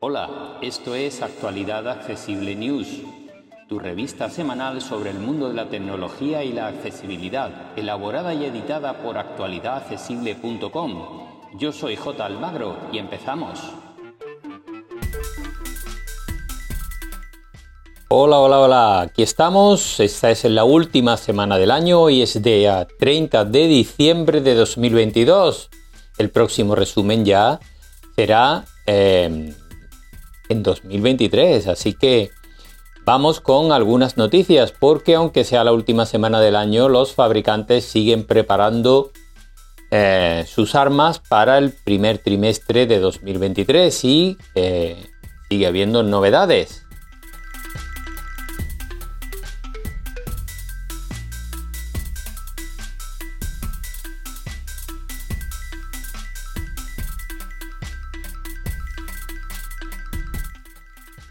Hola, esto es Actualidad Accesible News, tu revista semanal sobre el mundo de la tecnología y la accesibilidad, elaborada y editada por actualidadaccesible.com. Yo soy J. Almagro y empezamos. Hola, hola, hola, aquí estamos. Esta es la última semana del año y es de 30 de diciembre de 2022. El próximo resumen ya será em, en 2023, así que vamos con algunas noticias porque aunque sea la última semana del año, los fabricantes siguen preparando eh, sus armas para el primer trimestre de 2023 y eh, sigue habiendo novedades.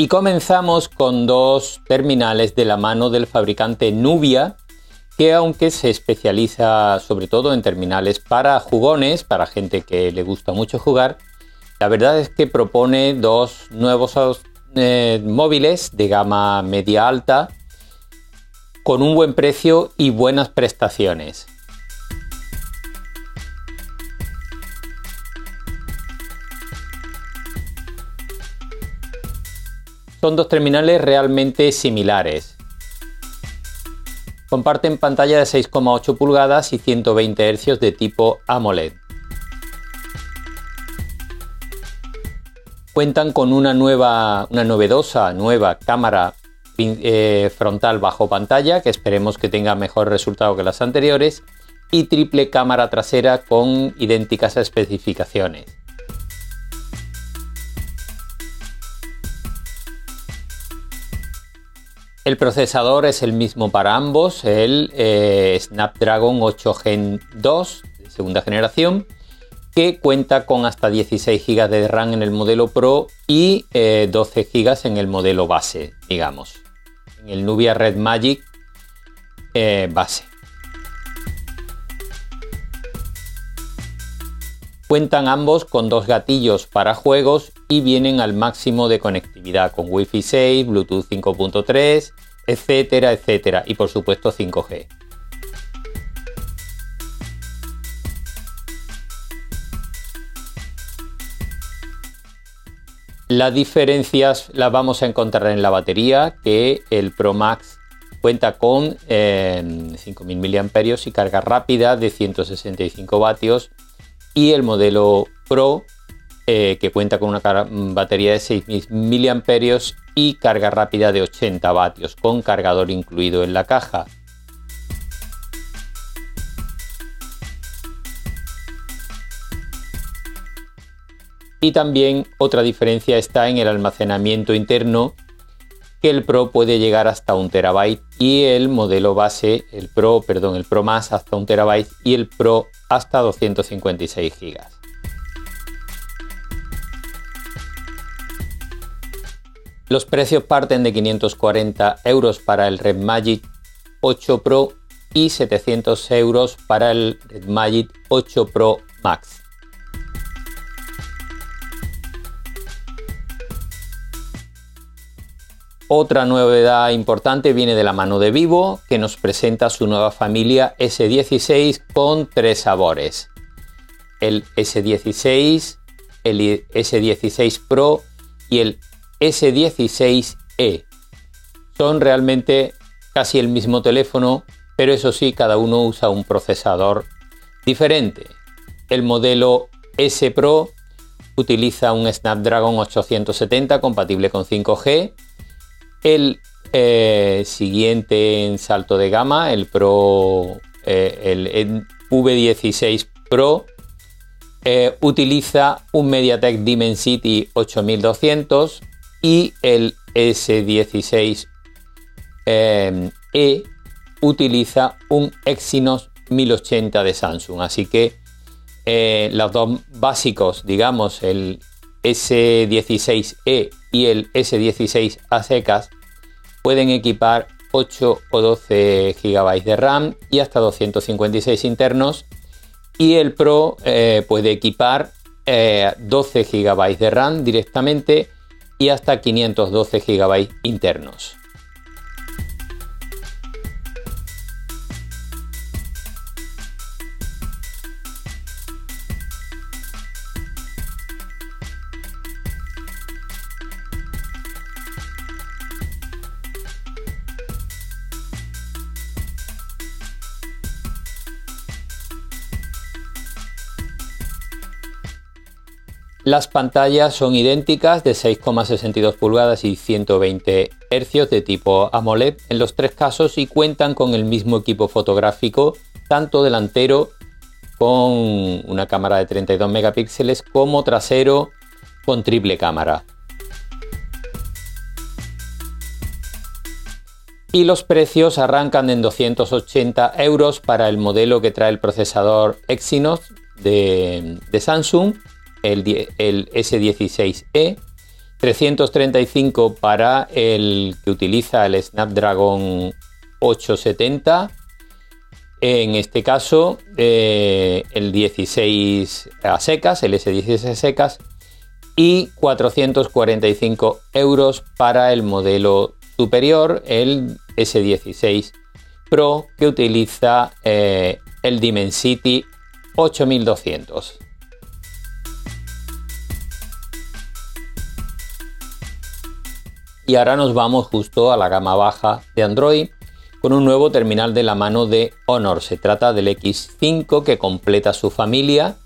Y comenzamos con dos terminales de la mano del fabricante Nubia, que aunque se especializa sobre todo en terminales para jugones, para gente que le gusta mucho jugar, la verdad es que propone dos nuevos eh, móviles de gama media alta con un buen precio y buenas prestaciones. Son dos terminales realmente similares. Comparten pantalla de 6,8 pulgadas y 120 Hz de tipo AMOLED. Cuentan con una nueva, una novedosa nueva cámara eh, frontal bajo pantalla que esperemos que tenga mejor resultado que las anteriores y triple cámara trasera con idénticas especificaciones. El procesador es el mismo para ambos, el eh, Snapdragon 8 Gen 2 de segunda generación, que cuenta con hasta 16 GB de RAM en el modelo Pro y 12 eh, GB en el modelo base, digamos, en el Nubia Red Magic eh, base. Cuentan ambos con dos gatillos para juegos y vienen al máximo de conectividad con Wi-Fi 6, Bluetooth 5.3, etcétera, etcétera. Y por supuesto 5G. Las diferencias las vamos a encontrar en la batería, que el Pro Max cuenta con 5.000 eh, mAh y carga rápida de 165 vatios y el modelo Pro eh, que cuenta con una batería de 6.000 mAh y carga rápida de 80 vatios con cargador incluido en la caja. Y también otra diferencia está en el almacenamiento interno, que el Pro puede llegar hasta un terabyte y el modelo base, el Pro, perdón, el Pro más hasta un terabyte y el Pro hasta 256 gigas. Los precios parten de 540 euros para el Red Magic 8 Pro y 700 euros para el Red Magic 8 Pro Max. Otra novedad importante viene de la mano de Vivo, que nos presenta su nueva familia S16 con tres sabores. El S16, el S16 Pro y el S16e. Son realmente casi el mismo teléfono, pero eso sí, cada uno usa un procesador diferente. El modelo S Pro utiliza un Snapdragon 870 compatible con 5G el eh, siguiente en salto de gama, el Pro, eh, el V16 Pro, eh, utiliza un MediaTek Dimensity 8200 y el S16 E utiliza un Exynos 1080 de Samsung. Así que los dos básicos, digamos, el S16E y el S16 a secas pueden equipar 8 o 12 GB de RAM y hasta 256 internos y el Pro eh, puede equipar 12 GB de RAM directamente y hasta 512 GB internos. Las pantallas son idénticas de 6,62 pulgadas y 120 Hz de tipo AMOLED en los tres casos y cuentan con el mismo equipo fotográfico, tanto delantero con una cámara de 32 megapíxeles como trasero con triple cámara. Y los precios arrancan en 280 euros para el modelo que trae el procesador Exynos de, de Samsung el, S16e, 335 para el que utiliza el Snapdragon 870. En este caso, eh, el 16 a secas, el S16 a secas, y 445 euros para el modelo superior, el S16 Pro, que utiliza eh, el Dimensity 8200. Y ahora nos vamos justo a la gama baja de Android con un nuevo terminal de la mano de Honor. Se trata del X5 que completa su familia,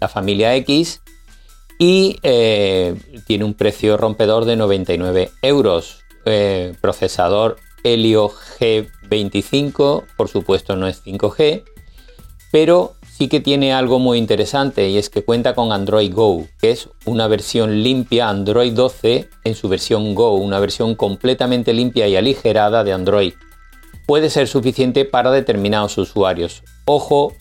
la familia X, y eh, tiene un precio rompedor de 99 euros. Eh, procesador Helio G25, por supuesto no es 5G, pero sí que tiene algo muy interesante y es que cuenta con Android Go, que es una versión limpia Android 12 en su versión Go, una versión completamente limpia y aligerada de Android. Puede ser suficiente para determinados usuarios. Ojo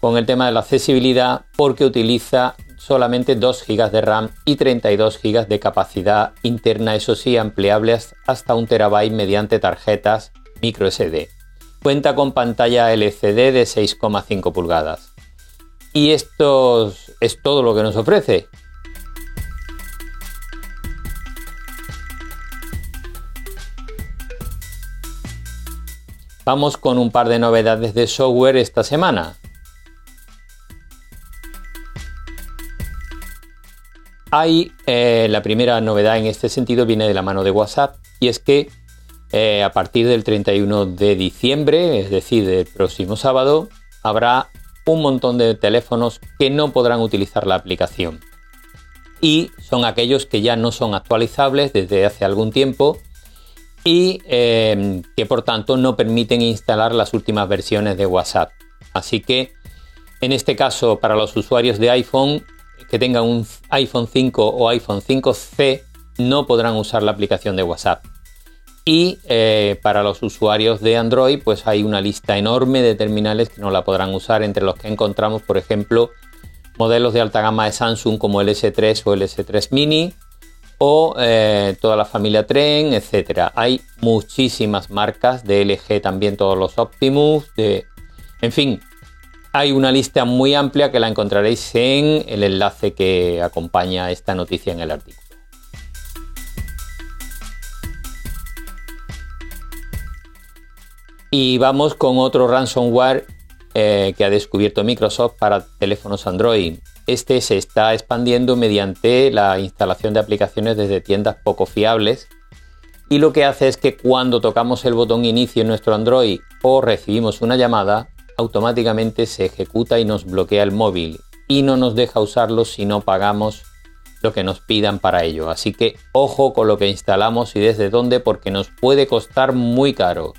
con el tema de la accesibilidad porque utiliza solamente 2 GB de RAM y 32 GB de capacidad interna, eso sí, ampliables hasta un terabyte mediante tarjetas micro SD. Cuenta con pantalla LCD de 6,5 pulgadas. Y esto es todo lo que nos ofrece. Vamos con un par de novedades de software esta semana. Hay eh, la primera novedad en este sentido viene de la mano de WhatsApp y es que eh, a partir del 31 de diciembre, es decir, del próximo sábado, habrá un montón de teléfonos que no podrán utilizar la aplicación. Y son aquellos que ya no son actualizables desde hace algún tiempo y eh, que por tanto no permiten instalar las últimas versiones de WhatsApp. Así que en este caso para los usuarios de iPhone que tengan un iPhone 5 o iPhone 5C no podrán usar la aplicación de WhatsApp. Y eh, para los usuarios de Android, pues hay una lista enorme de terminales que no la podrán usar, entre los que encontramos, por ejemplo, modelos de alta gama de Samsung como el S3 o el S3 Mini, o eh, toda la familia Tren, etcétera. Hay muchísimas marcas de LG, también todos los Optimus, de, en fin, hay una lista muy amplia que la encontraréis en el enlace que acompaña esta noticia en el artículo. Y vamos con otro ransomware eh, que ha descubierto Microsoft para teléfonos Android. Este se está expandiendo mediante la instalación de aplicaciones desde tiendas poco fiables y lo que hace es que cuando tocamos el botón inicio en nuestro Android o recibimos una llamada, automáticamente se ejecuta y nos bloquea el móvil y no nos deja usarlo si no pagamos lo que nos pidan para ello. Así que ojo con lo que instalamos y desde dónde porque nos puede costar muy caro.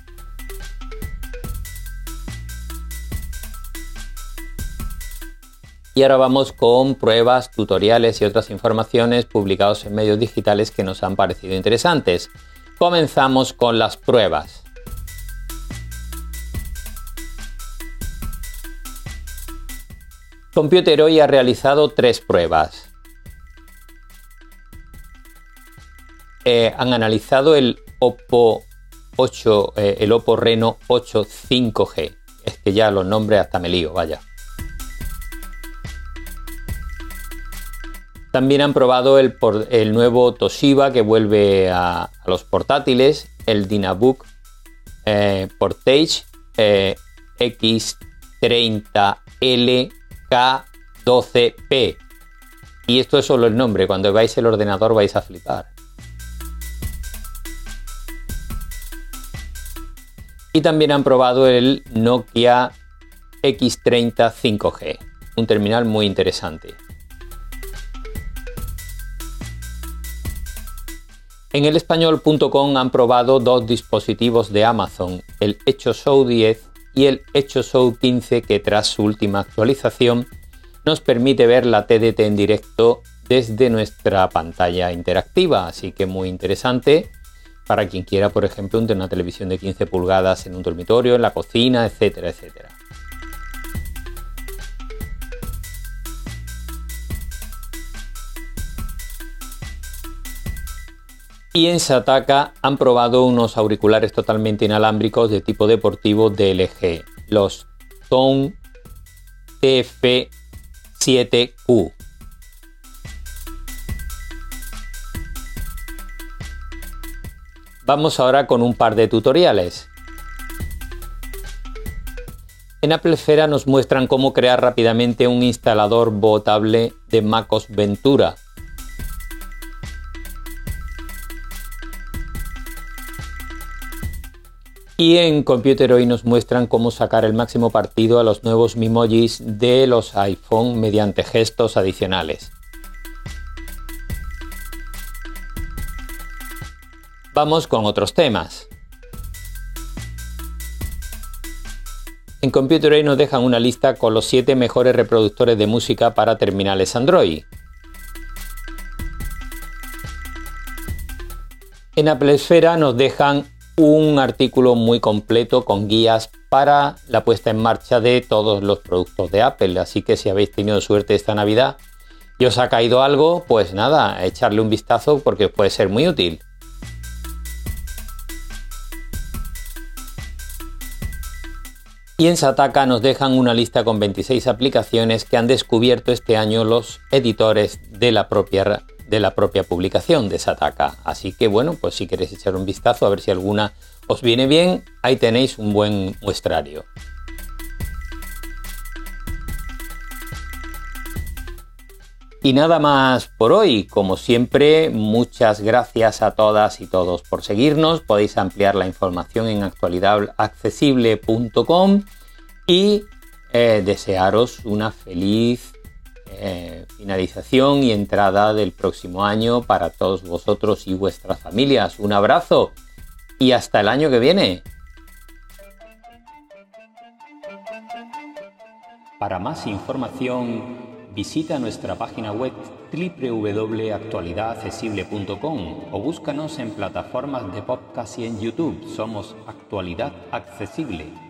Y ahora vamos con pruebas, tutoriales y otras informaciones publicados en medios digitales que nos han parecido interesantes. Comenzamos con las pruebas. Computer hoy ha realizado tres pruebas. Eh, han analizado el Oppo 8, eh, el Oppo Reno 8 5G. Es que ya los nombres hasta me lío, vaya. También han probado el, nuevo Toshiba que vuelve a, los portátiles, el Dynabook eh, Portage eh, X30L K12P. Y esto es solo el nombre, cuando veáis el ordenador vais a flipar. Y también han probado el Nokia X30 5G, un terminal muy interesante. En el español.com han probado dos dispositivos de Amazon, el Echo Show 10 y el Echo Show 15 que tras su última actualización nos permite ver la TDT en directo desde nuestra pantalla interactiva, así que muy interesante para quien quiera, por ejemplo, una televisión de 15 pulgadas en un dormitorio, en la cocina, etcétera, etcétera. Y en Sataka han probado unos auriculares totalmente inalámbricos de tipo deportivo de LG, los Tone TF7Q. Vamos ahora con un par de tutoriales. En Apple Esfera nos muestran cómo crear rápidamente un instalador botable de MacOS Ventura. Y en Computer hoy nos muestran cómo sacar el máximo partido a los nuevos Mimojis de los iPhone mediante gestos adicionales. Vamos con otros temas. En Computer nos dejan una lista con los 7 mejores reproductores de música para terminales Android. En Apple Esfera nos dejan un artículo muy completo con guías para la puesta en marcha de todos los productos de Apple. Así que si habéis tenido suerte esta Navidad y os ha caído algo, pues nada, echarle un vistazo porque os puede ser muy útil. Y en Sataka nos dejan una lista con 26 aplicaciones que han descubierto este año los editores de la propia, de la propia publicación de Sataka. Así que bueno, pues si queréis echar un vistazo a ver si alguna os viene bien, ahí tenéis un buen muestrario. Y nada más por hoy. Como siempre, muchas gracias a todas y todos por seguirnos. Podéis ampliar la información en actualidadaccesible.com y eh, desearos una feliz eh, finalización y entrada del próximo año para todos vosotros y vuestras familias. Un abrazo y hasta el año que viene. Para más información Visita nuestra página web www.actualidadaccesible.com o búscanos en plataformas de podcast y en YouTube. Somos Actualidad Accesible.